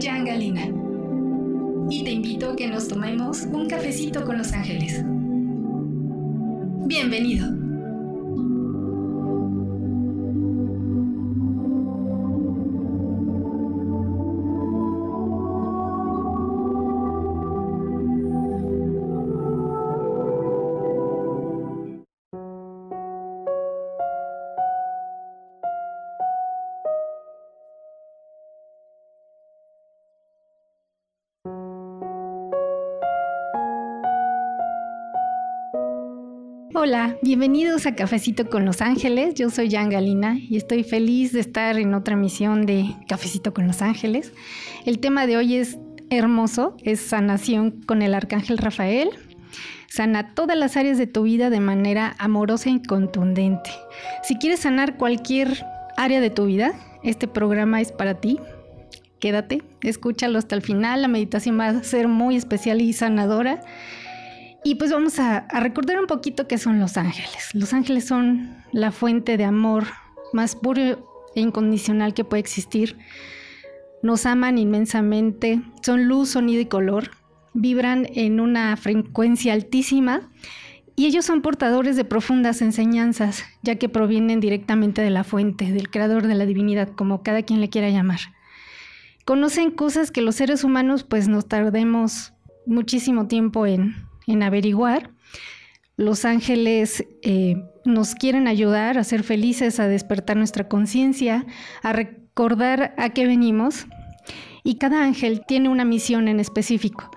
Jan Galina y te invito a que nos tomemos un cafecito con los ángeles. Bienvenido. Hola, bienvenidos a Cafecito con Los Ángeles. Yo soy Jan Galina y estoy feliz de estar en otra emisión de Cafecito con Los Ángeles. El tema de hoy es hermoso, es sanación con el Arcángel Rafael. Sana todas las áreas de tu vida de manera amorosa y contundente. Si quieres sanar cualquier área de tu vida, este programa es para ti. Quédate, escúchalo hasta el final. La meditación va a ser muy especial y sanadora. Y pues vamos a, recordar un poquito qué son los ángeles. Los ángeles son la fuente de amor más puro e incondicional que puede existir. Nos aman inmensamente, son luz, sonido y color, vibran en una frecuencia altísima y ellos son portadores de profundas enseñanzas, ya que provienen directamente de la fuente, del creador de la divinidad, como cada quien le quiera llamar. Conocen cosas que los seres humanos pues nos tardemos muchísimo tiempo en, en averiguar. Los ángeles eh, nos quieren ayudar a ser felices, a despertar nuestra conciencia, a recordar a qué venimos. Y cada ángel tiene una misión en específico.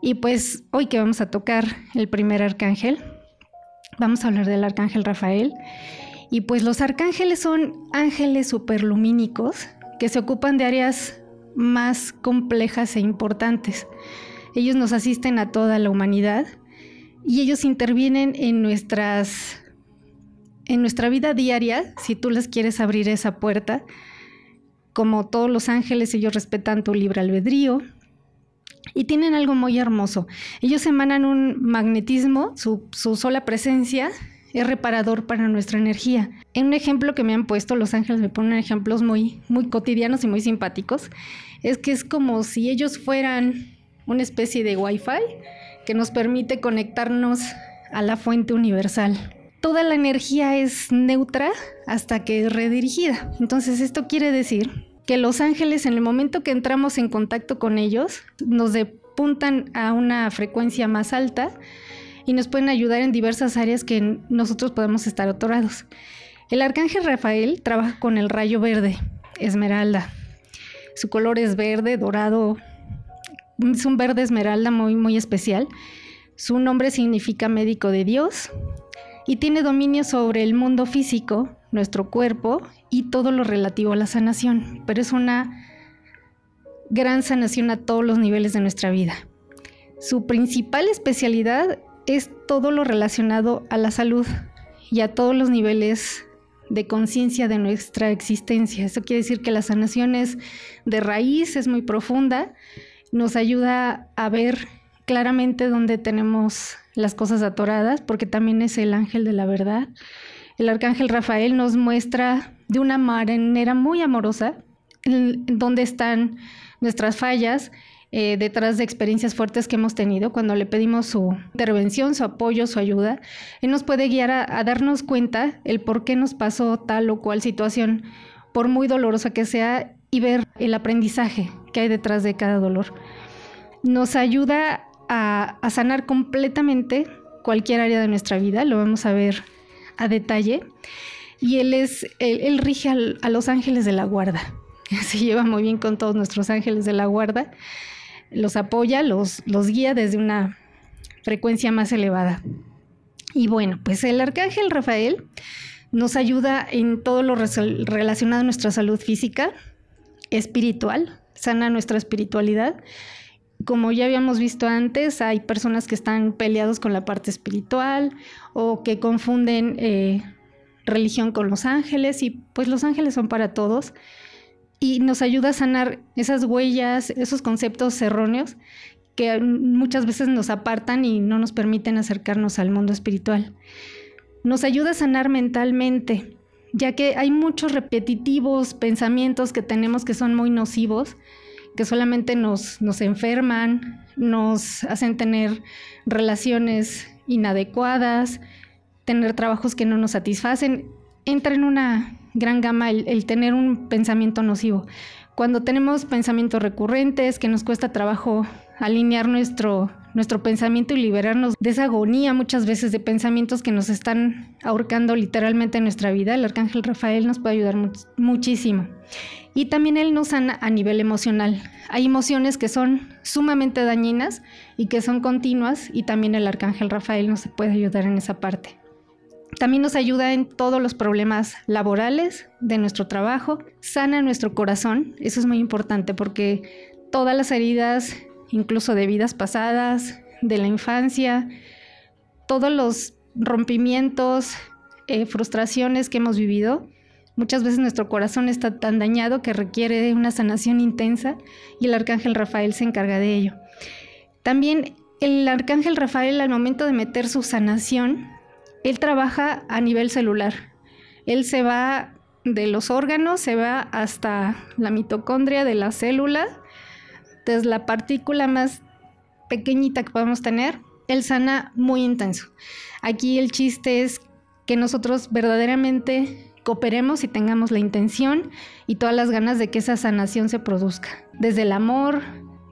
Y pues hoy que vamos a tocar el primer arcángel, vamos a hablar del arcángel Rafael. Y pues los arcángeles son ángeles superlumínicos que se ocupan de áreas más complejas e importantes. Ellos nos asisten a toda la humanidad y ellos intervienen en nuestras en nuestra vida diaria, si tú les quieres abrir esa puerta, como todos los ángeles, ellos respetan tu libre albedrío y tienen algo muy hermoso. Ellos emanan un magnetismo, su, su sola presencia es reparador para nuestra energía. En un ejemplo que me han puesto, los ángeles me ponen ejemplos muy, muy cotidianos y muy simpáticos, es que es como si ellos fueran una especie de wifi que nos permite conectarnos a la fuente universal. Toda la energía es neutra hasta que es redirigida. Entonces esto quiere decir que los ángeles en el momento que entramos en contacto con ellos nos depuntan a una frecuencia más alta y nos pueden ayudar en diversas áreas que nosotros podemos estar atorados. El arcángel Rafael trabaja con el rayo verde, esmeralda. Su color es verde, dorado, es un verde esmeralda muy, muy especial. Su nombre significa médico de Dios y tiene dominio sobre el mundo físico, nuestro cuerpo y todo lo relativo a la sanación, pero es una gran sanación a todos los niveles de nuestra vida. Su principal especialidad es todo lo relacionado a la salud y a todos los niveles de conciencia de nuestra existencia. Eso quiere decir que la sanación es de raíz, es muy profunda nos ayuda a ver claramente dónde tenemos las cosas atoradas, porque también es el ángel de la verdad. El arcángel Rafael nos muestra de una manera muy amorosa dónde están nuestras fallas, eh, detrás de experiencias fuertes que hemos tenido, cuando le pedimos su intervención, su apoyo, su ayuda, Él nos puede guiar a darnos cuenta el por qué nos pasó tal o cual situación, por muy dolorosa que sea, y ver el aprendizaje que hay detrás de cada dolor. Nos ayuda a, sanar completamente cualquier área de nuestra vida, lo vamos a ver a detalle. Y él es, él, rige a los ángeles de la guarda. Se lleva muy bien con todos nuestros ángeles de la guarda. Los apoya, los, los guía desde una frecuencia más elevada. Y bueno, pues el arcángel Rafael nos ayuda en todo lo relacionado a nuestra salud física, espiritual, sana nuestra espiritualidad. Como ya habíamos visto antes, hay personas que están peleados con la parte espiritual o que confunden eh, religión con los ángeles y pues los ángeles son para todos y nos ayuda a sanar esas huellas, esos conceptos erróneos que muchas veces nos apartan y no nos permiten acercarnos al mundo espiritual. Nos ayuda a sanar mentalmente, ya que hay muchos repetitivos pensamientos que tenemos que son muy nocivos, que solamente nos, nos enferman, nos hacen tener relaciones inadecuadas, tener trabajos que no nos satisfacen. Entra en una gran gama el, tener un pensamiento nocivo. Cuando tenemos pensamientos recurrentes, que nos cuesta trabajo alinear nuestro, nuestro pensamiento y liberarnos de esa agonía muchas veces de pensamientos que nos están ahorcando literalmente en nuestra vida, el arcángel Rafael nos puede ayudar muchísimo. Y también él nos sana a nivel emocional. Hay emociones que son sumamente dañinas y que son continuas y también el arcángel Rafael nos puede ayudar en esa parte. También nos ayuda en todos los problemas laborales de nuestro trabajo, sana nuestro corazón, eso es muy importante porque todas las heridas, incluso de vidas pasadas, de la infancia, todos los rompimientos, eh, frustraciones que hemos vivido, muchas veces nuestro corazón está tan dañado que requiere una sanación intensa y el arcángel Rafael se encarga de ello. También el arcángel Rafael al momento de meter su sanación, él trabaja a nivel celular. Él se va de los órganos, se va hasta la mitocondria de la célula, desde la partícula más pequeñita que podemos tener. Él sana muy intenso. Aquí el chiste es que nosotros verdaderamente cooperemos y tengamos la intención y todas las ganas de que esa sanación se produzca. Desde el amor,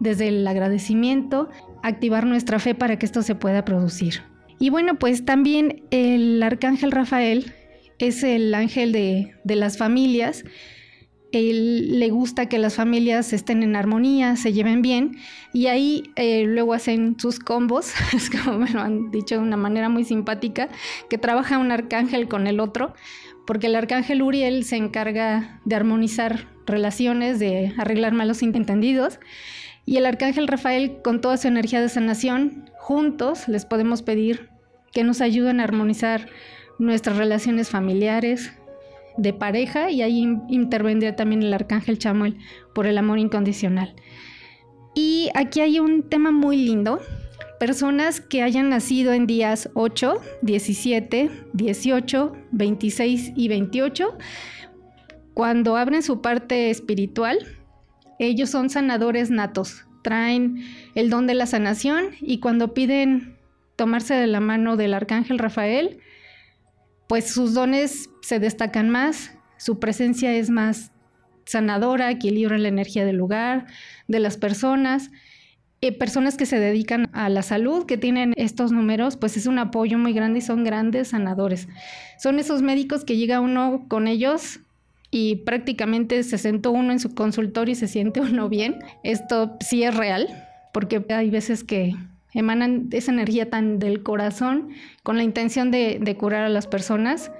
desde el agradecimiento, activar nuestra fe para que esto se pueda producir. Y bueno, pues también el arcángel Rafael es el ángel de, las familias. Él le gusta que las familias estén en armonía, se lleven bien y ahí eh, luego hacen sus combos, es como me lo han dicho de una manera muy simpática, que trabaja un arcángel con el otro, porque el arcángel Uriel se encarga de armonizar relaciones, de arreglar malos entendidos y el arcángel Rafael con toda su energía de sanación, juntos les podemos pedir que nos ayudan a armonizar nuestras relaciones familiares, de pareja, y ahí intervendría también el arcángel Chamuel por el amor incondicional. Y aquí hay un tema muy lindo. Personas que hayan nacido en días 8, 17, 18, 26 y 28, cuando abren su parte espiritual, ellos son sanadores natos, traen el don de la sanación y cuando piden tomarse de la mano del arcángel Rafael, pues sus dones se destacan más, su presencia es más sanadora, equilibra la energía del lugar, de las personas. Eh, personas que se dedican a la salud, que tienen estos números, pues es un apoyo muy grande y son grandes sanadores. Son esos médicos que llega uno con ellos y prácticamente se sentó uno en su consultorio y se siente uno bien. Esto sí es real, porque hay veces que emanan esa energía tan del corazón con la intención de, curar a las personas.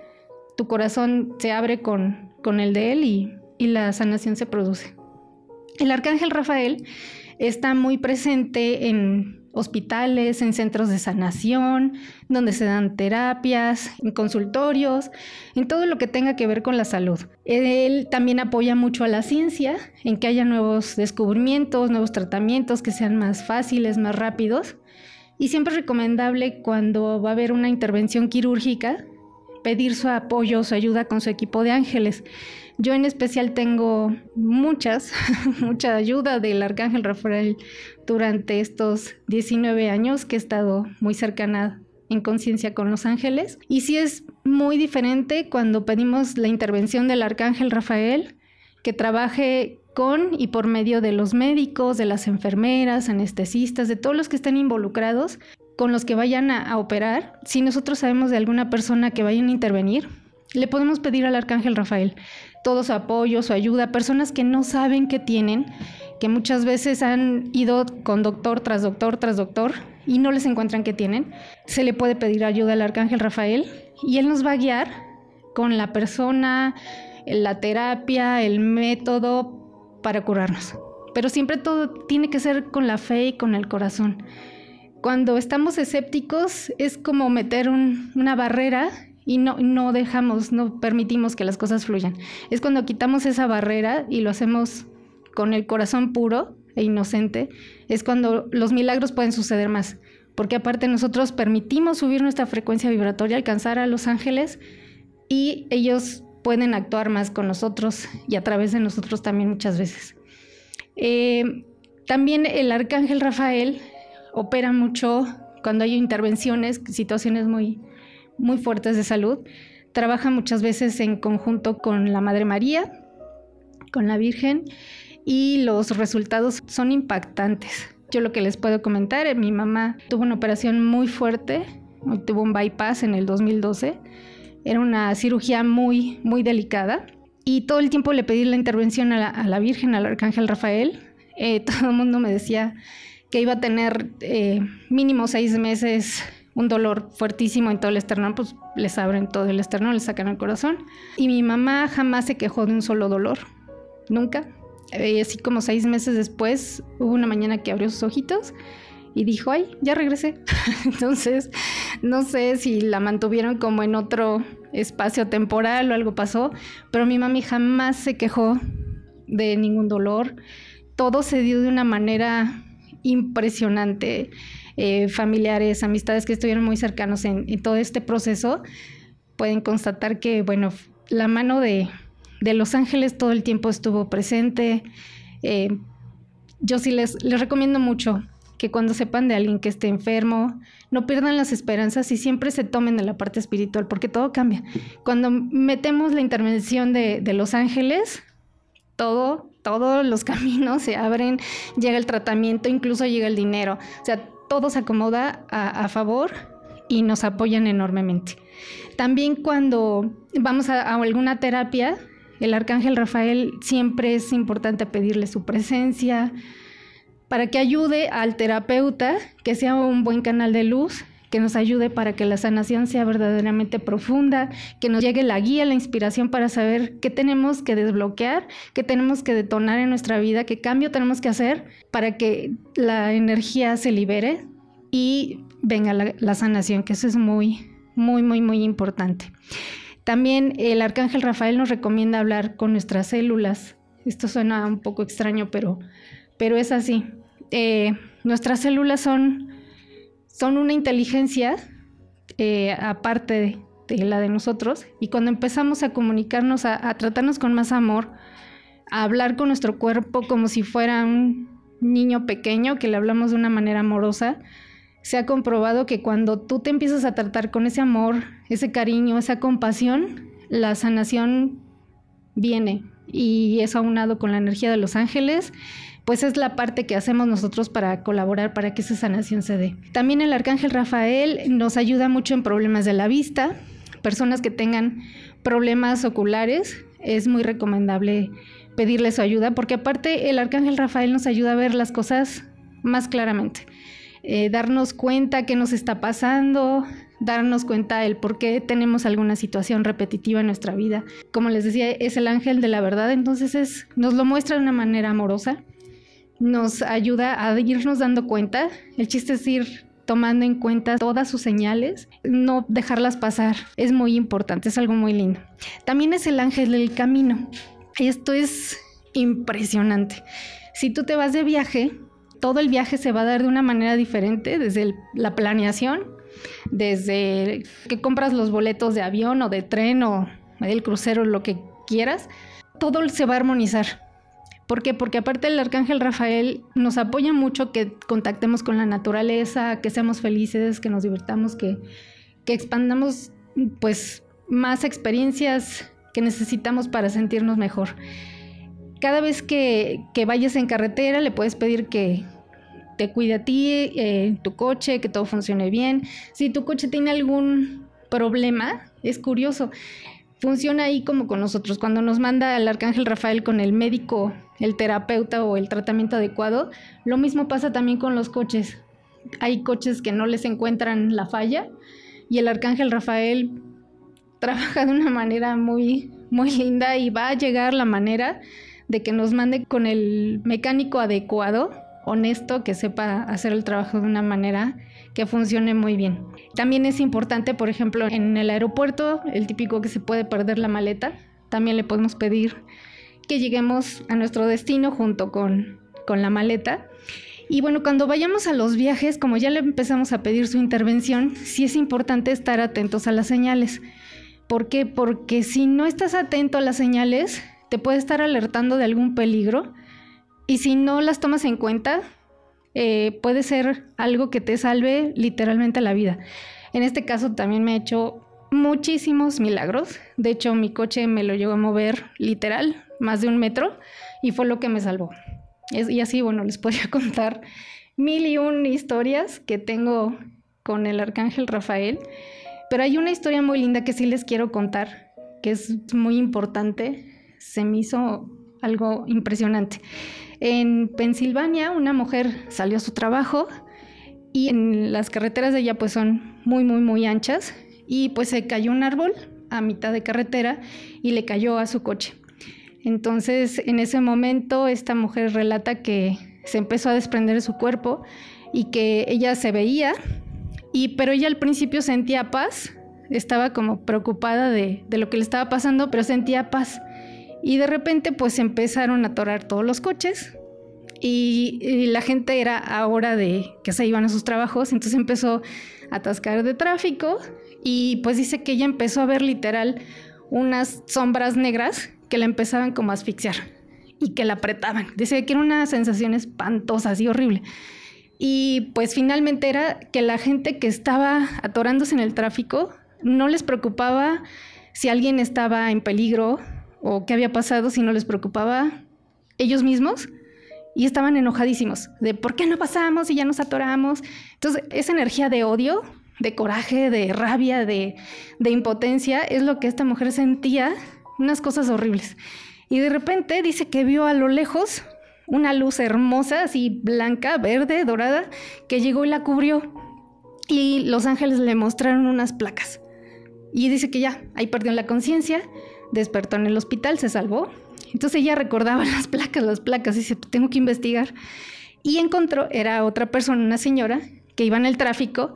Tu corazón se abre con, con el de él y, y la sanación se produce. El arcángel Rafael está muy presente en hospitales, en centros de sanación, donde se dan terapias, en consultorios, en todo lo que tenga que ver con la salud. Él también apoya mucho a la ciencia, en que haya nuevos descubrimientos, nuevos tratamientos que sean más fáciles, más rápidos. Y siempre es recomendable cuando va a haber una intervención quirúrgica pedir su apoyo, su ayuda con su equipo de ángeles. Yo en especial tengo muchas, mucha ayuda del Arcángel Rafael durante estos 19 años que he estado muy cercana en conciencia con los ángeles. Y sí es muy diferente cuando pedimos la intervención del Arcángel Rafael, que trabaje con y por medio de los médicos, de las enfermeras, anestesistas, de todos los que estén involucrados, con los que vayan a, operar. Si nosotros sabemos de alguna persona que vayan a intervenir, le podemos pedir al Arcángel Rafael todo su apoyo, su ayuda, personas que no saben qué tienen, que muchas veces han ido con doctor tras doctor tras doctor y no les encuentran qué tienen. Se le puede pedir ayuda al Arcángel Rafael y él nos va a guiar con la persona, la terapia, el método para curarnos. Pero siempre todo tiene que ser con la fe y con el corazón. Cuando estamos escépticos es como meter una barrera y no, no dejamos, no permitimos que las cosas fluyan. Es cuando quitamos esa barrera y lo hacemos con el corazón puro e inocente, es cuando los milagros pueden suceder más. Porque aparte nosotros permitimos subir nuestra frecuencia vibratoria, alcanzar a los ángeles y ellos pueden actuar más con nosotros y a través de nosotros también muchas veces. Eh, también el arcángel Rafael opera mucho cuando hay intervenciones, situaciones muy, muy fuertes de salud. Trabaja muchas veces en conjunto con la Madre María, con la Virgen, y los resultados son impactantes. Yo lo que les puedo comentar, eh, mi mamá tuvo una operación muy fuerte, tuvo un bypass en el 2012. Era una cirugía muy, muy delicada. Y todo el tiempo le pedí la intervención a la, Virgen, al Arcángel Rafael. Eh, todo el mundo me decía que iba a tener eh, mínimo seis meses un dolor fuertísimo en todo el esternón, pues les abren todo el esternón, les sacan el corazón. Y mi mamá jamás se quejó de un solo dolor, nunca. Y así como seis meses después, hubo una mañana que abrió sus ojitos y dijo, ay, ya regresé. Entonces, no sé si la mantuvieron como en otro espacio temporal o algo pasó, pero mi mami jamás se quejó de ningún dolor. Todo se dio de una manera impresionante. Eh, familiares, amistades que estuvieron muy cercanos en, todo este proceso, pueden constatar que, bueno, la mano de, Los Ángeles todo el tiempo estuvo presente. Eh, yo sí les, les recomiendo mucho que cuando sepan de alguien que esté enfermo, no pierdan las esperanzas y siempre se tomen de la parte espiritual, porque todo cambia. Cuando metemos la intervención de, los ángeles, todo, todos los caminos se abren, llega el tratamiento, incluso llega el dinero. O sea, todo se acomoda a, favor y nos apoyan enormemente. También cuando vamos a, alguna terapia, el arcángel Rafael siempre es importante pedirle su presencia para que ayude al terapeuta, que sea un buen canal de luz, que nos ayude para que la sanación sea verdaderamente profunda, que nos llegue la guía, la inspiración para saber qué tenemos que desbloquear, qué tenemos que detonar en nuestra vida, qué cambio tenemos que hacer para que la energía se libere y venga la, sanación, que eso es muy, muy, muy, muy importante. También el arcángel Rafael nos recomienda hablar con nuestras células. Esto suena un poco extraño, pero, pero es así. Eh, nuestras células son son una inteligencia eh, aparte de, la de nosotros. Y cuando empezamos a comunicarnos, a, tratarnos con más amor, a hablar con nuestro cuerpo como si fuera un niño pequeño que le hablamos de una manera amorosa, se ha comprobado que cuando tú te empiezas a tratar con ese amor, ese cariño, esa compasión, la sanación viene. Y es aunado con la energía de los ángeles pues es la parte que hacemos nosotros para colaborar para que esa sanación se dé. También el arcángel Rafael nos ayuda mucho en problemas de la vista, personas que tengan problemas oculares, es muy recomendable pedirle su ayuda, porque aparte el arcángel Rafael nos ayuda a ver las cosas más claramente. Eh, darnos cuenta qué nos está pasando, darnos cuenta el por qué tenemos alguna situación repetitiva en nuestra vida. Como les decía, es el ángel de la verdad, entonces es, nos lo muestra de una manera amorosa nos ayuda a irnos dando cuenta. El chiste es ir tomando en cuenta todas sus señales, no dejarlas pasar. Es muy importante, es algo muy lindo. También es el ángel del camino. Esto es impresionante. Si tú te vas de viaje, todo el viaje se va a dar de una manera diferente, desde la planeación, desde que compras los boletos de avión o de tren o del crucero, lo que quieras, todo se va a armonizar ¿Por qué? Porque aparte el arcángel Rafael nos apoya mucho que contactemos con la naturaleza, que seamos felices, que nos divirtamos, que, expandamos pues más experiencias que necesitamos para sentirnos mejor. Cada vez que, vayas en carretera le puedes pedir que te cuide a ti, eh, tu coche, que todo funcione bien. Si tu coche tiene algún problema, es curioso, funciona ahí como con nosotros. Cuando nos manda el arcángel Rafael con el médico, el terapeuta o el tratamiento adecuado, lo mismo pasa también con los coches. Hay coches que no les encuentran la falla y el arcángel Rafael trabaja de una manera muy, muy linda y va a llegar la manera de que nos mande con el mecánico adecuado, honesto, que sepa hacer el trabajo de una manera que funcione muy bien. También es importante, por ejemplo, en el aeropuerto, el típico que se puede perder la maleta, también le podemos pedir que lleguemos a nuestro destino junto con, con la maleta. Y bueno, cuando vayamos a los viajes, como ya le empezamos a pedir su intervención, sí es importante estar atentos a las señales. ¿Por qué? Porque si no estás atento a las señales, te puede estar alertando de algún peligro y si no las tomas en cuenta, eh, puede ser algo que te salve literalmente la vida. En este caso también me ha hecho muchísimos milagros. De hecho, mi coche me lo llegó a mover literal, más de un metro, y fue lo que me salvó. y así, bueno, les podría contar mil y un historias que tengo con el arcángel Rafael, pero hay una historia muy linda que sí les quiero contar, que es muy importante. Se me hizo algo impresionante. En Pensilvania, una mujer salió a su trabajo y en las carreteras de allá pues son muy, muy, muy anchas y pues se cayó un árbol a mitad de carretera y le cayó a su coche. Entonces, en ese momento, esta mujer relata que se empezó a desprender de su cuerpo y que ella se veía, y, pero ella al principio sentía paz, estaba como preocupada de, de lo que le estaba pasando, pero sentía paz. Y de repente pues empezaron a atorar todos los coches y, la gente era a hora de que se iban a sus trabajos, entonces empezó a atascar de tráfico y pues dice que ella empezó a ver literal unas sombras negras que la empezaban como a asfixiar y que la apretaban. Dice que era una sensación espantosa, así horrible. Y pues finalmente era que la gente que estaba atorándose en el tráfico no les preocupaba si alguien estaba en peligro o qué había pasado si no les preocupaba ellos mismos y estaban enojadísimos de por qué no pasamos y ya nos atoramos. Entonces, esa energía de odio, de coraje, de rabia, de, de impotencia, es lo que esta mujer sentía, unas cosas horribles. Y de repente dice que vio a lo lejos una luz hermosa, así blanca, verde, dorada, que llegó y la cubrió. Y los ángeles le mostraron unas placas. Y dice que ya, ahí perdió la conciencia despertó en el hospital, se salvó. Entonces ella recordaba las placas, las placas, y dice, tengo que investigar. Y encontró, era otra persona, una señora, que iba en el tráfico,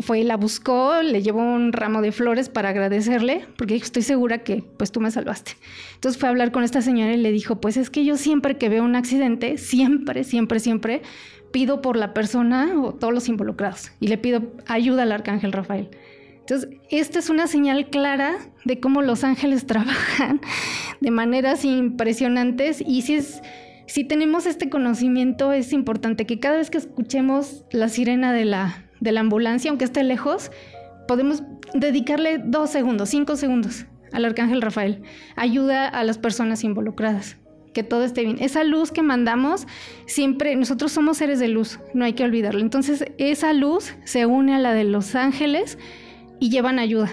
fue y la buscó, le llevó un ramo de flores para agradecerle, porque estoy segura que pues tú me salvaste. Entonces fue a hablar con esta señora y le dijo, pues es que yo siempre que veo un accidente, siempre, siempre, siempre pido por la persona o todos los involucrados y le pido ayuda al arcángel Rafael. Entonces, esta es una señal clara de cómo los ángeles trabajan de maneras impresionantes y si es si tenemos este conocimiento es importante que cada vez que escuchemos la sirena de la, de la ambulancia, aunque esté lejos, podemos dedicarle dos segundos, cinco segundos al arcángel Rafael. Ayuda a las personas involucradas, que todo esté bien. Esa luz que mandamos, siempre, nosotros somos seres de luz, no hay que olvidarlo. Entonces, esa luz se une a la de los ángeles y llevan ayuda.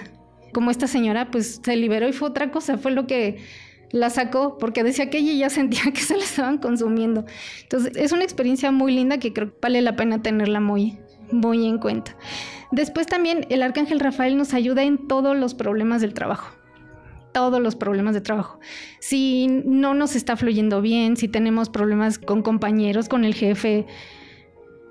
Como esta señora, pues se liberó y fue otra cosa, fue lo que la sacó, porque decía que ella ya sentía que se la estaban consumiendo. Entonces, es una experiencia muy linda que creo que vale la pena tenerla muy, muy en cuenta. Después también el arcángel Rafael nos ayuda en todos los problemas del trabajo todos los problemas de trabajo. Si no nos está fluyendo bien, si tenemos problemas con compañeros, con el jefe,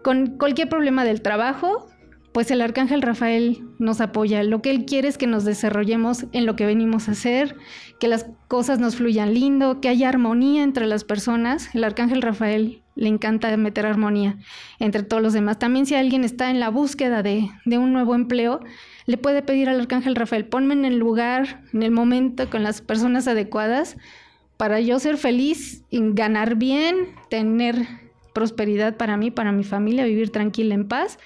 con cualquier problema del trabajo, pues el arcángel Rafael nos apoya. Lo que él quiere es que nos desarrollemos en lo que venimos a hacer, que las cosas nos fluyan lindo, que haya armonía entre las personas. El arcángel Rafael le encanta meter armonía entre todos los demás. También si alguien está en la búsqueda de, un nuevo empleo, le puede pedir al arcángel Rafael, ponme en el lugar, en el momento, con las personas adecuadas, para yo ser feliz, ganar bien, tener prosperidad para mí, para mi familia, vivir tranquila en paz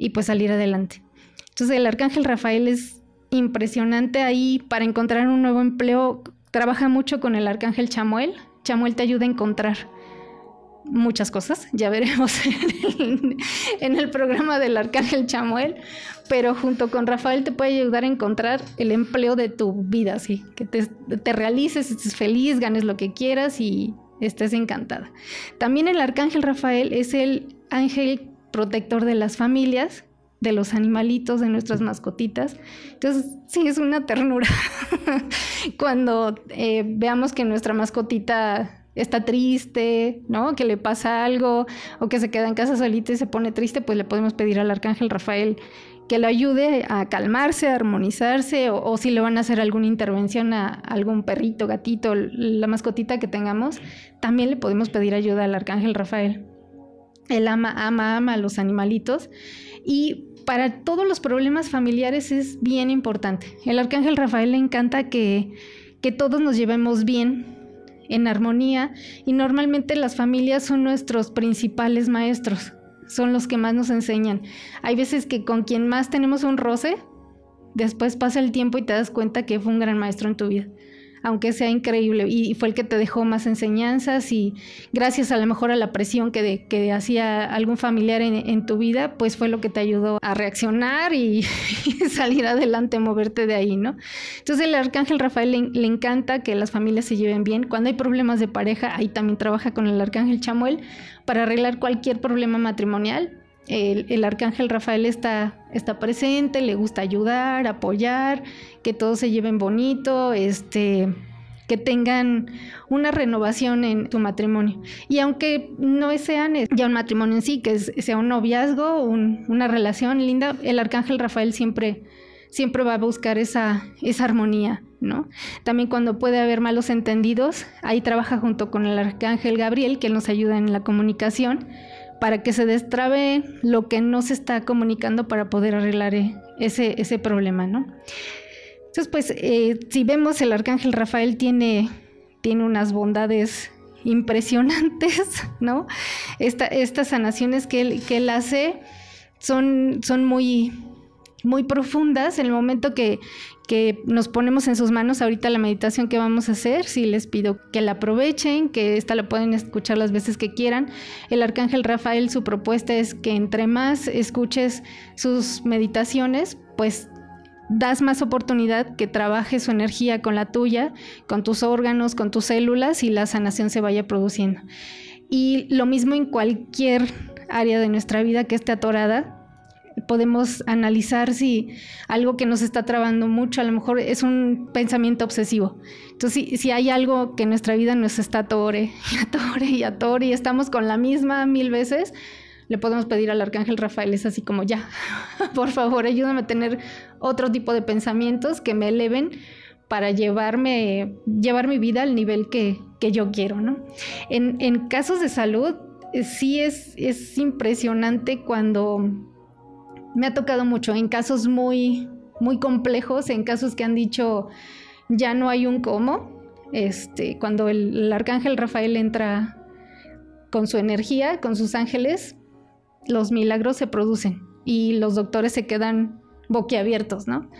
y pues salir adelante. Entonces el arcángel Rafael es impresionante ahí para encontrar un nuevo empleo. Trabaja mucho con el arcángel Chamuel. Chamuel te ayuda a encontrar muchas cosas, ya veremos en el, programa del arcángel Chamuel, pero junto con Rafael te puede ayudar a encontrar el empleo de tu vida, así que te, te realices, estés feliz, ganes lo que quieras y estés encantada. También el arcángel Rafael es el ángel protector de las familias, de los animalitos, de nuestras mascotitas. Entonces, sí, es una ternura cuando eh, veamos que nuestra mascotita está triste, ¿no? Que le pasa algo o que se queda en casa solita y se pone triste, pues le podemos pedir al arcángel Rafael que le ayude a calmarse, a armonizarse o, o, si le van a hacer alguna intervención a algún perrito, gatito, la mascotita que tengamos, también le podemos pedir ayuda al arcángel Rafael. Él ama, ama, ama a los animalitos. Y para todos los problemas familiares es bien importante. El arcángel Rafael le encanta que, que todos nos llevemos bien en armonía y normalmente las familias son nuestros principales maestros, son los que más nos enseñan. Hay veces que con quien más tenemos un roce, después pasa el tiempo y te das cuenta que fue un gran maestro en tu vida aunque sea increíble, y fue el que te dejó más enseñanzas y gracias a lo mejor a la presión que, que hacía algún familiar en, tu vida, pues fue lo que te ayudó a reaccionar y, salir adelante, moverte de ahí, ¿no? Entonces el arcángel Rafael le, encanta que las familias se lleven bien. Cuando hay problemas de pareja, ahí también trabaja con el arcángel Chamuel para arreglar cualquier problema matrimonial. El, el, arcángel Rafael está, presente, le gusta ayudar, apoyar, que todos se lleven bonito, este, que tengan una renovación en tu matrimonio. Y aunque no sean ya un matrimonio en sí, que sea un noviazgo, una relación linda, el arcángel Rafael siempre, siempre va a buscar esa, esa armonía. ¿no? También cuando puede haber malos entendidos, ahí trabaja junto con el arcángel Gabriel, que nos ayuda en la comunicación, para que se destrabe lo que no se está comunicando para poder arreglar eh, ese, ese problema, ¿no? Entonces, pues, eh, si vemos el arcángel Rafael tiene, tiene unas bondades impresionantes, ¿no? estas sanaciones que él, que él hace son, son muy, muy profundas. En el momento que, que nos ponemos en sus manos ahorita la meditación que vamos a hacer, sí les pido que la aprovechen, que esta la pueden escuchar las veces que quieran. El arcángel Rafael, su propuesta es que entre más escuches sus meditaciones, pues das más oportunidad que trabaje su energía con la tuya, con tus órganos, con tus células y la sanación se vaya produciendo. Y lo mismo en cualquier área de nuestra vida que esté atorada, podemos analizar si algo que nos está trabando mucho, a lo mejor es un pensamiento obsesivo. Entonces, si, si hay algo que en nuestra vida nos está atore y atore y atore y estamos con la misma mil veces, le podemos pedir al arcángel Rafael, es así como ya, por favor, ayúdame a tener otro tipo de pensamientos que me eleven para llevarme, llevar mi vida al nivel que, yo quiero, ¿no? En, casos de salud, eh, sí es, es impresionante cuando me ha tocado mucho, en casos muy, muy complejos, en casos que han dicho ya no hay un cómo, este, cuando el arcángel Rafael entra con su energía, con sus ángeles, los milagros se producen y los doctores se quedan boquiabiertos, ¿no?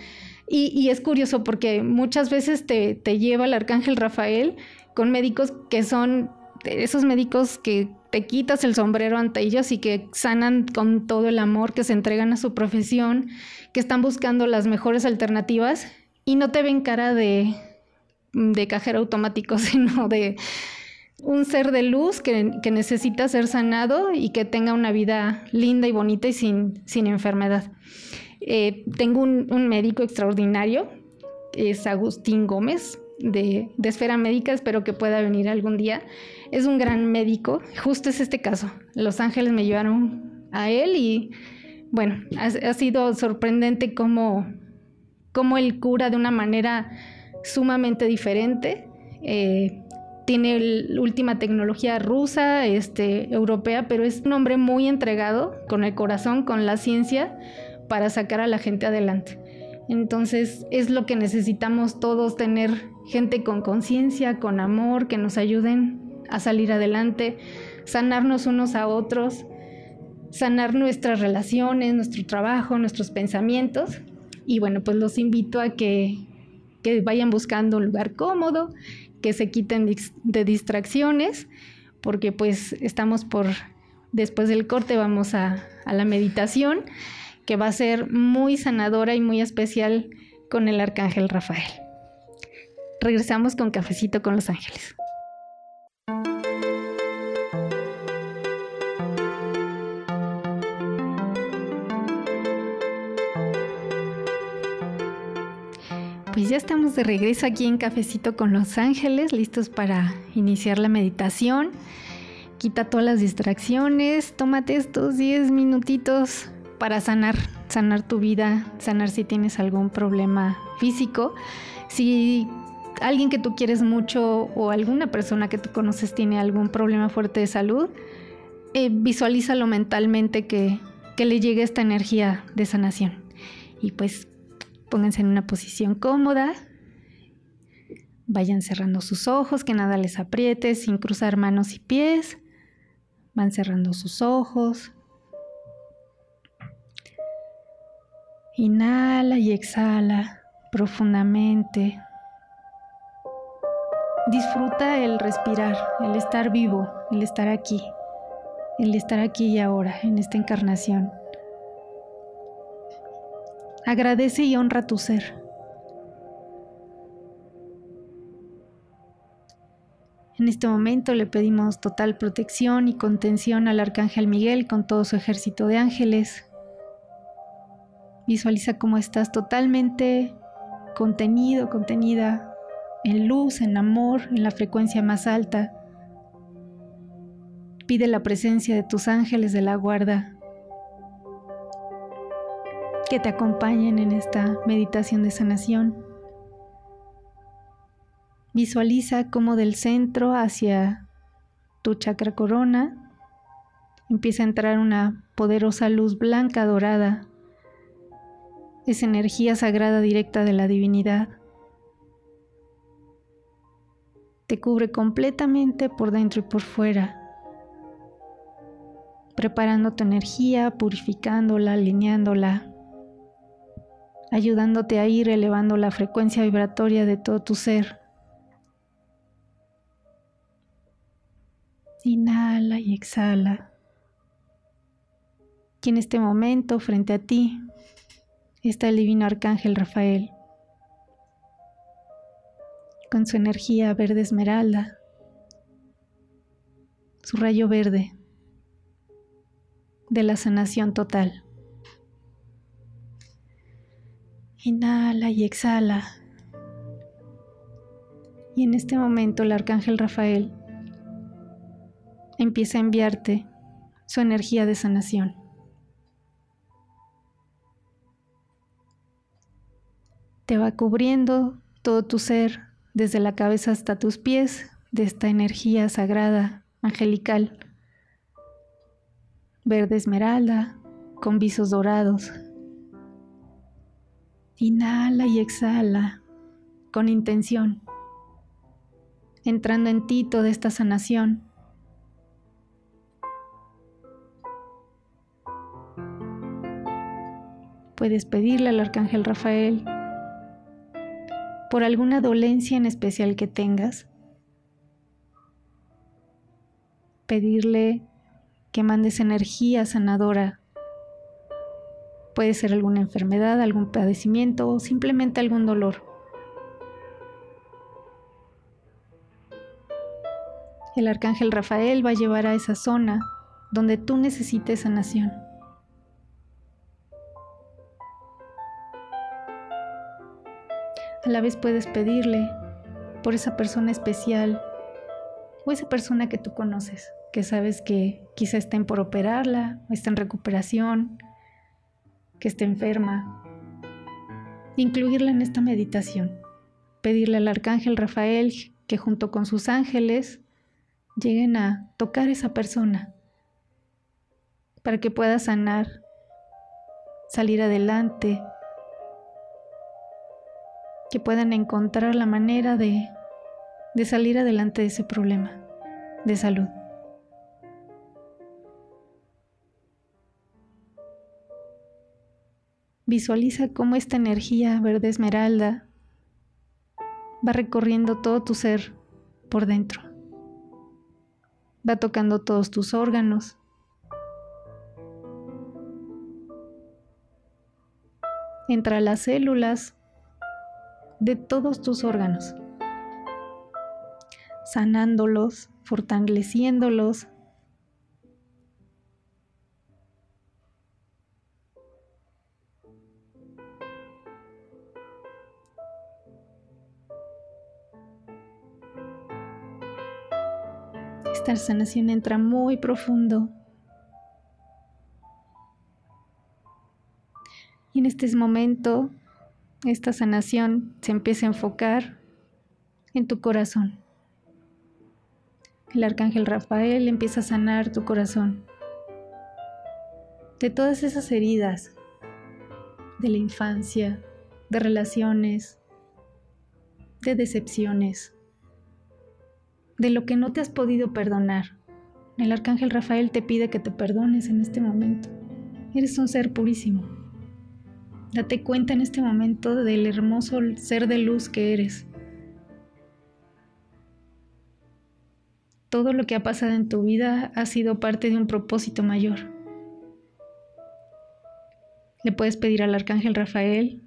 Y, es curioso porque muchas veces te, lleva el arcángel Rafael con médicos que son esos médicos que te quitas el sombrero ante ellos y que sanan con todo el amor, que se entregan a su profesión, que están buscando las mejores alternativas y no te ven cara de, de cajero automático, sino de, un ser de luz que, necesita ser sanado y que tenga una vida linda y bonita y sin, sin enfermedad. Eh, tengo un, médico extraordinario, es Agustín Gómez, de, Esfera Médica, espero que pueda venir algún día. Es un gran médico, justo es este caso. Los ángeles me llevaron a él y bueno, ha, sido sorprendente cómo, cómo, él cura de una manera sumamente diferente. Eh, tiene la última tecnología rusa, este, europea, pero es un hombre muy entregado con el corazón, con la ciencia, para sacar a la gente adelante. Entonces es lo que necesitamos todos, tener gente con conciencia, con amor, que nos ayuden a salir adelante, sanarnos unos a otros, sanar nuestras relaciones, nuestro trabajo, nuestros pensamientos. Y bueno, pues los invito a que, que vayan buscando un lugar cómodo, que se quiten de distracciones, porque pues estamos por, después del corte vamos a, a la meditación, que va a ser muy sanadora y muy especial con el arcángel Rafael. Regresamos con cafecito con los ángeles. Pues ya estamos de regreso aquí en Cafecito con Los Ángeles, listos para iniciar la meditación. Quita todas las distracciones, tómate estos 10 minutitos para sanar, sanar tu vida, sanar si tienes algún problema físico. Si alguien que tú quieres mucho o alguna persona que tú conoces tiene algún problema fuerte de salud, eh, visualízalo mentalmente que, que le llegue esta energía de sanación. Y pues Pónganse en una posición cómoda. Vayan cerrando sus ojos, que nada les apriete sin cruzar manos y pies. Van cerrando sus ojos. Inhala y exhala profundamente. Disfruta el respirar, el estar vivo, el estar aquí, el estar aquí y ahora, en esta encarnación. Agradece y honra tu ser. En este momento le pedimos total protección y contención al Arcángel Miguel con todo su ejército de ángeles. Visualiza cómo estás totalmente contenido, contenida en luz, en amor, en la frecuencia más alta. Pide la presencia de tus ángeles de la guarda que te acompañen en esta meditación de sanación. Visualiza cómo del centro hacia tu chakra corona empieza a entrar una poderosa luz blanca dorada. Es energía sagrada directa de la divinidad. Te cubre completamente por dentro y por fuera preparando tu energía, purificándola, alineándola, ayudándote a ir elevando la frecuencia vibratoria de todo tu ser. Inhala y exhala. Y en este momento, frente a ti, está el divino arcángel Rafael, con su energía verde esmeralda, su rayo verde de la sanación total. Inhala y exhala. Y en este momento el arcángel Rafael empieza a enviarte su energía de sanación. Te va cubriendo todo tu ser, desde la cabeza hasta tus pies, de esta energía sagrada, angelical, verde esmeralda, con visos dorados. Inhala y exhala con intención, entrando en ti toda esta sanación. Puedes pedirle al Arcángel Rafael por alguna dolencia en especial que tengas. Pedirle que mandes energía sanadora Puede ser alguna enfermedad, algún padecimiento o simplemente algún dolor. El arcángel Rafael va a llevar a esa zona donde tú necesites sanación. La vez puedes pedirle por esa persona especial o esa persona que tú conoces, que sabes que quizá estén por operarla, está en recuperación, que esté enferma. Incluirla en esta meditación. Pedirle al arcángel Rafael que junto con sus ángeles lleguen a tocar a esa persona para que pueda sanar, salir adelante, que puedan encontrar la manera de, de salir adelante de ese problema de salud. Visualiza cómo esta energía verde esmeralda va recorriendo todo tu ser por dentro. Va tocando todos tus órganos. Entra a las células de todos tus órganos, sanándolos, fortaleciéndolos, Esta sanación entra muy profundo. Y en este momento, esta sanación se empieza a enfocar en tu corazón. El arcángel Rafael empieza a sanar tu corazón de todas esas heridas de la infancia, de relaciones, de decepciones, de lo que no te has podido perdonar. El arcángel Rafael te pide que te perdones en este momento. Eres un ser purísimo. Date cuenta en este momento del hermoso ser de luz que eres. Todo lo que ha pasado en tu vida ha sido parte de un propósito mayor. Le puedes pedir al arcángel Rafael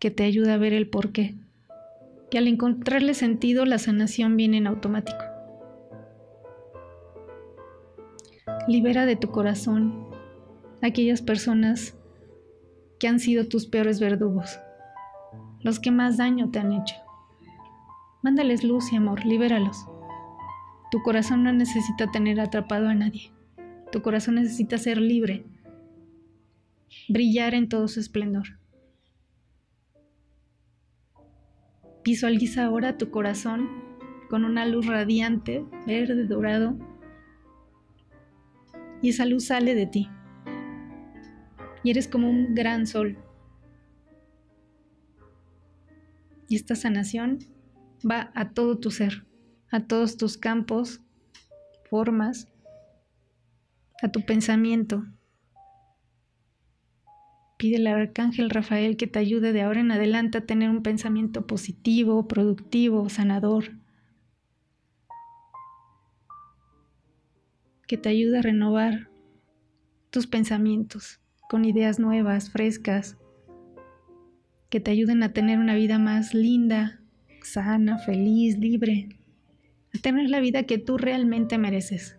que te ayude a ver el porqué. Que al encontrarle sentido la sanación viene en automático. Libera de tu corazón aquellas personas que han sido tus peores verdugos, los que más daño te han hecho. Mándales luz y amor, libéralos. Tu corazón no necesita tener atrapado a nadie. Tu corazón necesita ser libre, brillar en todo su esplendor. Visualiza ahora tu corazón con una luz radiante, verde, dorado, y esa luz sale de ti. Y eres como un gran sol. Y esta sanación va a todo tu ser a todos tus campos, formas, a tu pensamiento. Pide al arcángel Rafael que te ayude de ahora en adelante a tener un pensamiento positivo, productivo, sanador. Que te ayude a renovar tus pensamientos con ideas nuevas, frescas, que te ayuden a tener una vida más linda, sana, feliz, libre a tener la vida que tú realmente mereces,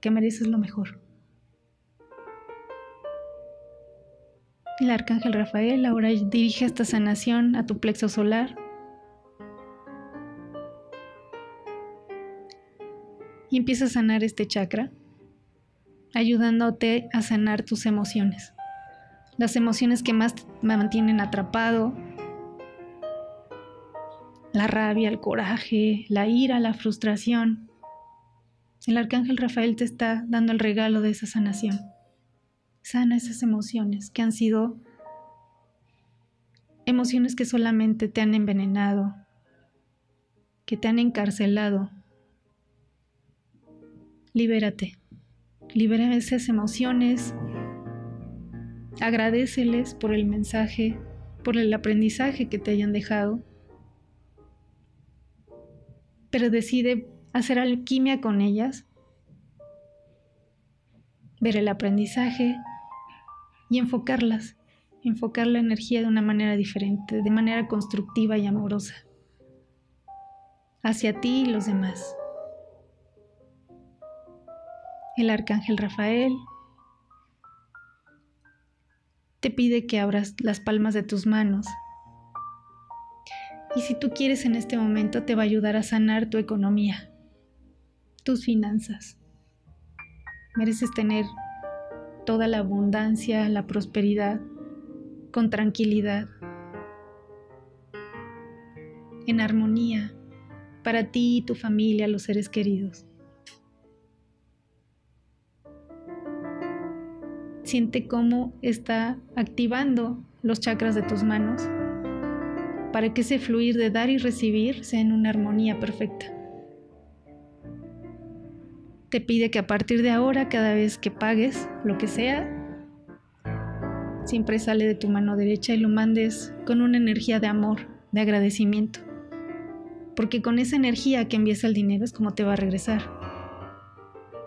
que mereces lo mejor. El arcángel Rafael ahora dirige esta sanación a tu plexo solar. Y empieza a sanar este chakra, ayudándote a sanar tus emociones. Las emociones que más me mantienen atrapado, la rabia, el coraje, la ira, la frustración. El arcángel Rafael te está dando el regalo de esa sanación. Sana esas emociones que han sido emociones que solamente te han envenenado, que te han encarcelado. Libérate, libera esas emociones, agradeceles por el mensaje, por el aprendizaje que te hayan dejado pero decide hacer alquimia con ellas, ver el aprendizaje y enfocarlas, enfocar la energía de una manera diferente, de manera constructiva y amorosa, hacia ti y los demás. El arcángel Rafael te pide que abras las palmas de tus manos y si tú quieres en este momento te va a ayudar a sanar tu economía, tus finanzas. Mereces tener toda la abundancia, la prosperidad, con tranquilidad, en armonía para ti y tu familia, los seres queridos. Siente cómo está activando los chakras de tus manos para que ese fluir de dar y recibir sea en una armonía perfecta. Te pide que a partir de ahora, cada vez que pagues lo que sea, siempre sale de tu mano derecha y lo mandes con una energía de amor, de agradecimiento. Porque con esa energía que envías el dinero es como te va a regresar.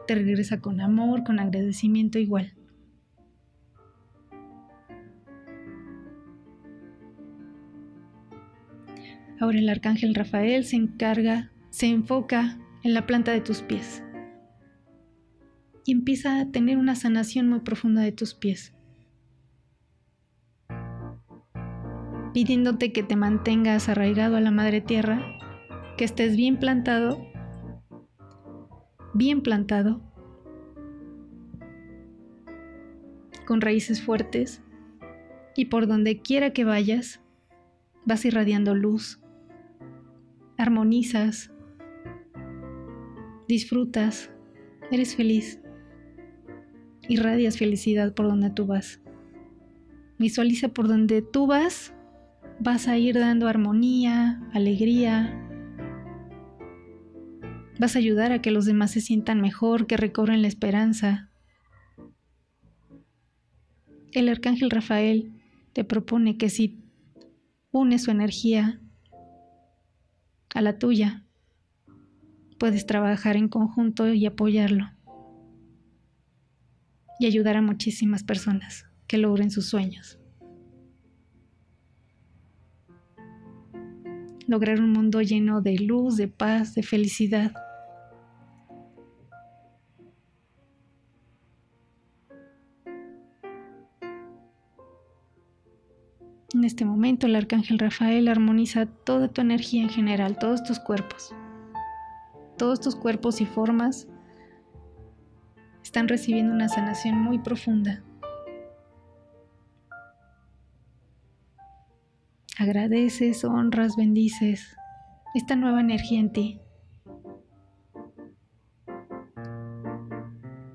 Te regresa con amor, con agradecimiento igual. Ahora el arcángel Rafael se encarga, se enfoca en la planta de tus pies. Y empieza a tener una sanación muy profunda de tus pies, pidiéndote que te mantengas arraigado a la madre tierra, que estés bien plantado, bien plantado, con raíces fuertes y por donde quiera que vayas, vas irradiando luz, armonizas, disfrutas, eres feliz, irradias felicidad por donde tú vas. Visualiza por donde tú vas, vas a ir dando armonía, alegría, Vas a ayudar a que los demás se sientan mejor, que recobren la esperanza. El arcángel Rafael te propone que si unes su energía a la tuya, puedes trabajar en conjunto y apoyarlo y ayudar a muchísimas personas que logren sus sueños. Lograr un mundo lleno de luz, de paz, de felicidad. En este momento el arcángel Rafael armoniza toda tu energía en general, todos tus cuerpos. Todos tus cuerpos y formas están recibiendo una sanación muy profunda. Agradeces, honras, bendices esta nueva energía en ti.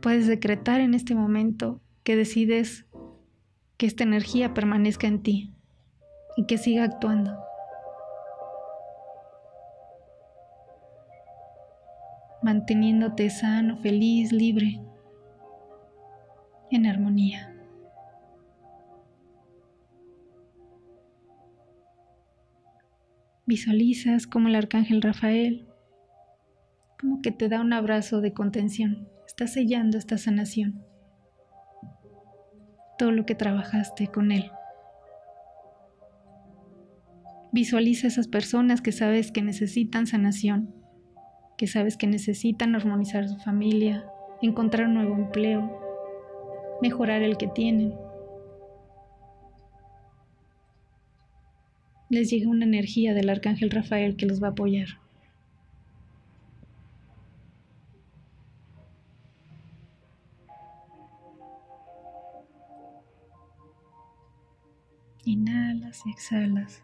Puedes decretar en este momento que decides que esta energía permanezca en ti y que siga actuando. manteniéndote sano, feliz, libre, en armonía. Visualizas como el arcángel Rafael, como que te da un abrazo de contención, está sellando esta sanación, todo lo que trabajaste con él. Visualiza esas personas que sabes que necesitan sanación, que sabes que necesitan armonizar su familia, encontrar un nuevo empleo, mejorar el que tienen. Les llega una energía del arcángel Rafael que los va a apoyar. Inhalas y exhalas.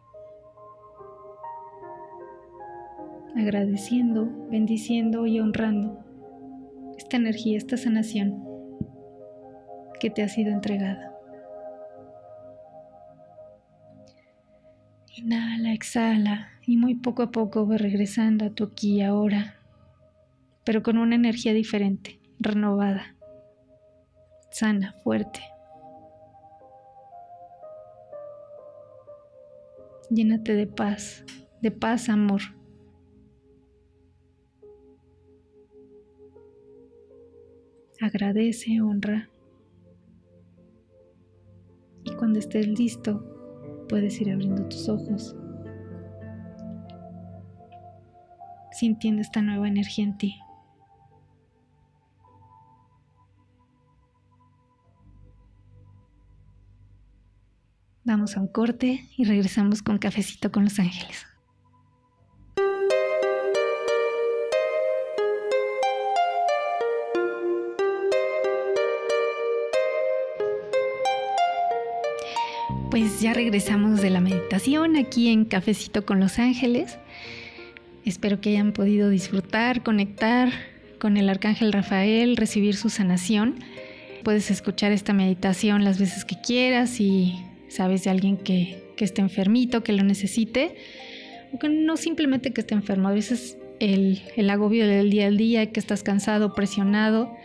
Agradeciendo, bendiciendo y honrando esta energía, esta sanación que te ha sido entregada. Inhala, exhala y muy poco a poco va regresando a tu aquí y ahora, pero con una energía diferente, renovada, sana, fuerte. Llénate de paz, de paz, amor. Agradece, honra. Y cuando estés listo, puedes ir abriendo tus ojos, sintiendo esta nueva energía en ti. Vamos a un corte y regresamos con cafecito con los ángeles. Pues ya regresamos de la meditación aquí en Cafecito con los Ángeles. Espero que hayan podido disfrutar, conectar con el Arcángel Rafael, recibir su sanación. Puedes escuchar esta meditación las veces que quieras y sabes de alguien que, que esté enfermito, que lo necesite, o que no simplemente que esté enfermo. A veces el, el agobio del día al día, que estás cansado, presionado,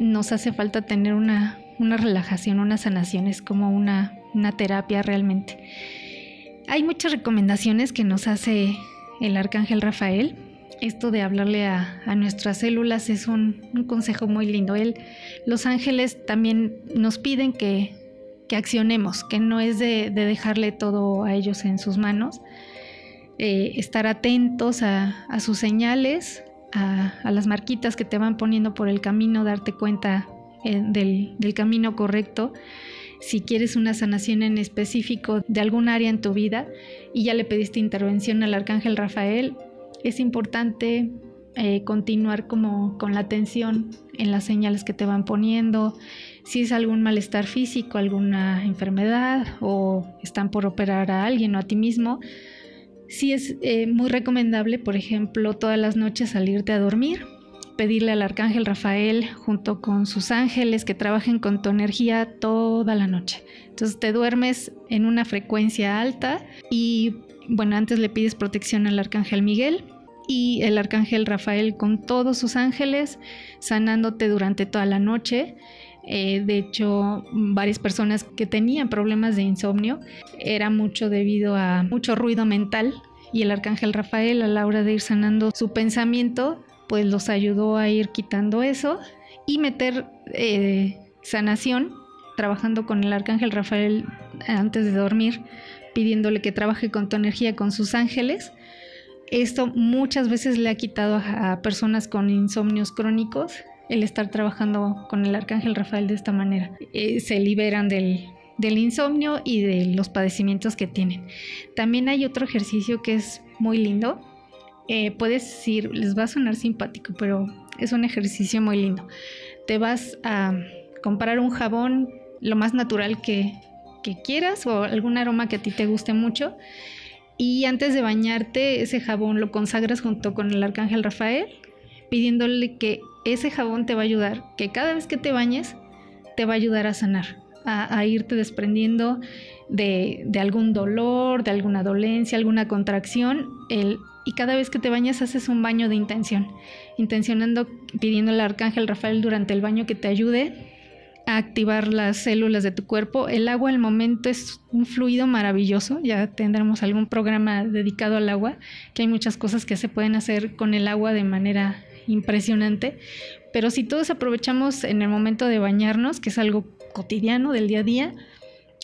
nos hace falta tener una, una relajación, una sanación, es como una una terapia realmente. Hay muchas recomendaciones que nos hace el arcángel Rafael. Esto de hablarle a, nuestras células es un, consejo muy lindo. Él, los ángeles también nos piden que, accionemos, que no es de, dejarle todo a ellos en sus manos. Eh, estar atentos a, sus señales, a, las marquitas que te van poniendo por el camino, darte cuenta eh, del, del camino correcto si quieres una sanación en específico de algún área en tu vida y ya le pediste intervención al arcángel Rafael, es importante eh, continuar como con la atención en las señales que te van poniendo, si es algún malestar físico, alguna enfermedad o están por operar a alguien o a ti mismo. Sí es eh, muy recomendable, por ejemplo, todas las noches salirte a dormir pedirle al arcángel Rafael junto con sus ángeles que trabajen con tu energía toda la noche. Entonces te duermes en una frecuencia alta y bueno, antes le pides protección al arcángel Miguel y el arcángel Rafael con todos sus ángeles sanándote durante toda la noche. Eh, de hecho, varias personas que tenían problemas de insomnio era mucho debido a mucho ruido mental y el arcángel Rafael a la hora de ir sanando su pensamiento, pues los ayudó a ir quitando eso y meter eh, sanación, trabajando con el arcángel Rafael antes de dormir, pidiéndole que trabaje con tu energía, con sus ángeles esto muchas veces le ha quitado a, personas con insomnios crónicos el estar trabajando con el arcángel Rafael de esta manera. Eh, se liberan del, insomnio y de los padecimientos que tienen. También hay otro ejercicio que es muy lindo. Eh, puedes decir, les va a sonar simpático, pero es un ejercicio muy lindo. Te vas a comprar un jabón lo más natural que, quieras o algún aroma que a ti te guste mucho y antes de bañarte, ese jabón lo consagras junto con el arcángel Rafael, pidiéndole que ese jabón te va a ayudar, que cada vez que te bañes, te va a ayudar a sanar, a, irte desprendiendo de, algún dolor, de alguna dolencia, alguna contracción. El, y cada vez que te bañas haces un baño de intención, intencionando, pidiendo al arcángel Rafael durante el baño que te ayude a activar las células de tu cuerpo. El agua al momento es un fluido maravilloso, ya tendremos algún programa dedicado al agua, que hay muchas cosas que se pueden hacer con el agua de manera impresionante, pero si todos aprovechamos en el momento de bañarnos, que es algo cotidiano del día a día,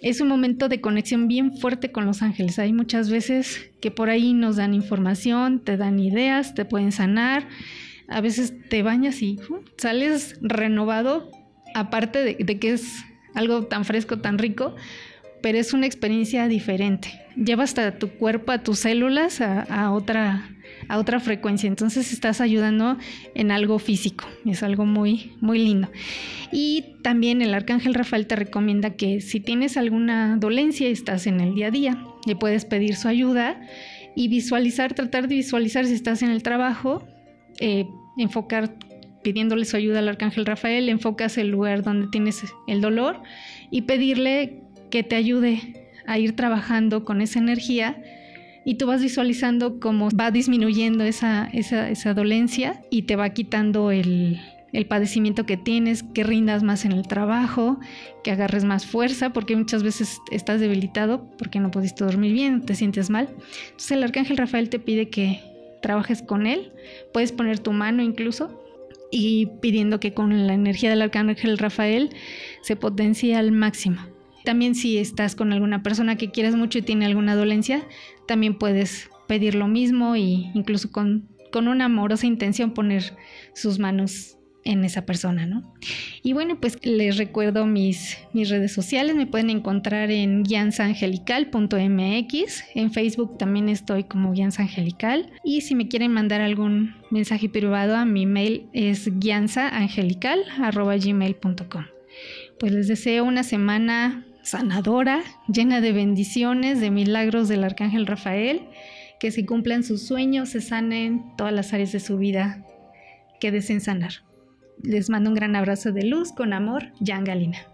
es un momento de conexión bien fuerte con los ángeles. Hay muchas veces que por ahí nos dan información, te dan ideas, te pueden sanar. A veces te bañas y uh, sales renovado aparte de, que es algo tan fresco, tan rico, pero es una experiencia diferente. Lleva hasta tu cuerpo, a tus células a, otra, a otra frecuencia. Entonces estás ayudando en algo físico. Es algo muy, muy lindo. Y también el arcángel Rafael te recomienda que si tienes alguna dolencia estás en el día a día, le puedes pedir su ayuda y visualizar, tratar de visualizar si estás en el trabajo, eh, enfocar pidiéndole su ayuda al arcángel Rafael, enfocas el lugar donde tienes el dolor y pedirle que te ayude a ir trabajando con esa energía y tú vas visualizando cómo va disminuyendo esa, esa, dolencia y te va quitando el, el padecimiento que tienes, que rindas más en el trabajo, que agarres más fuerza, porque muchas veces estás debilitado porque no pudiste dormir bien, te sientes mal. Entonces el arcángel Rafael te pide que trabajes con él, puedes poner tu mano incluso y pidiendo que con la energía del arcángel Rafael se potencie al máximo. También si estás con alguna persona que quieras mucho y tiene alguna dolencia, también puedes pedir lo mismo e incluso con, con una amorosa intención poner sus manos en esa persona, ¿no? Y bueno, pues les recuerdo mis, mis redes sociales, me pueden encontrar en guianzangelical.mx, en Facebook también estoy como guianzangelical y si me quieren mandar algún mensaje privado a mi mail es guianzaangelical.gmail.com. Pues les deseo una semana sanadora, llena de bendiciones, de milagros del Arcángel Rafael, que se cumplan sus sueños, se sanen todas las áreas de su vida que deseen sanar. Les mando un gran abrazo de luz, con amor, Jan Galina.